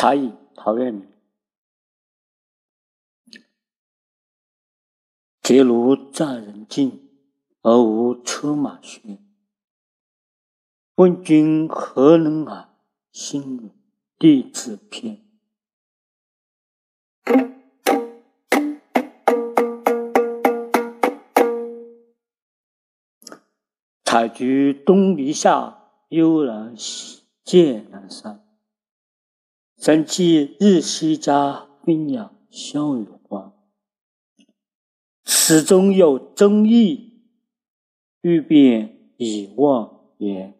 茶饮陶渊明。结庐在人境，而无车马喧。问君何能尔？心有地自偏。采菊东篱下，悠然见南山。山气日夕佳，宾养萧雨始终有争议，欲辨已忘言。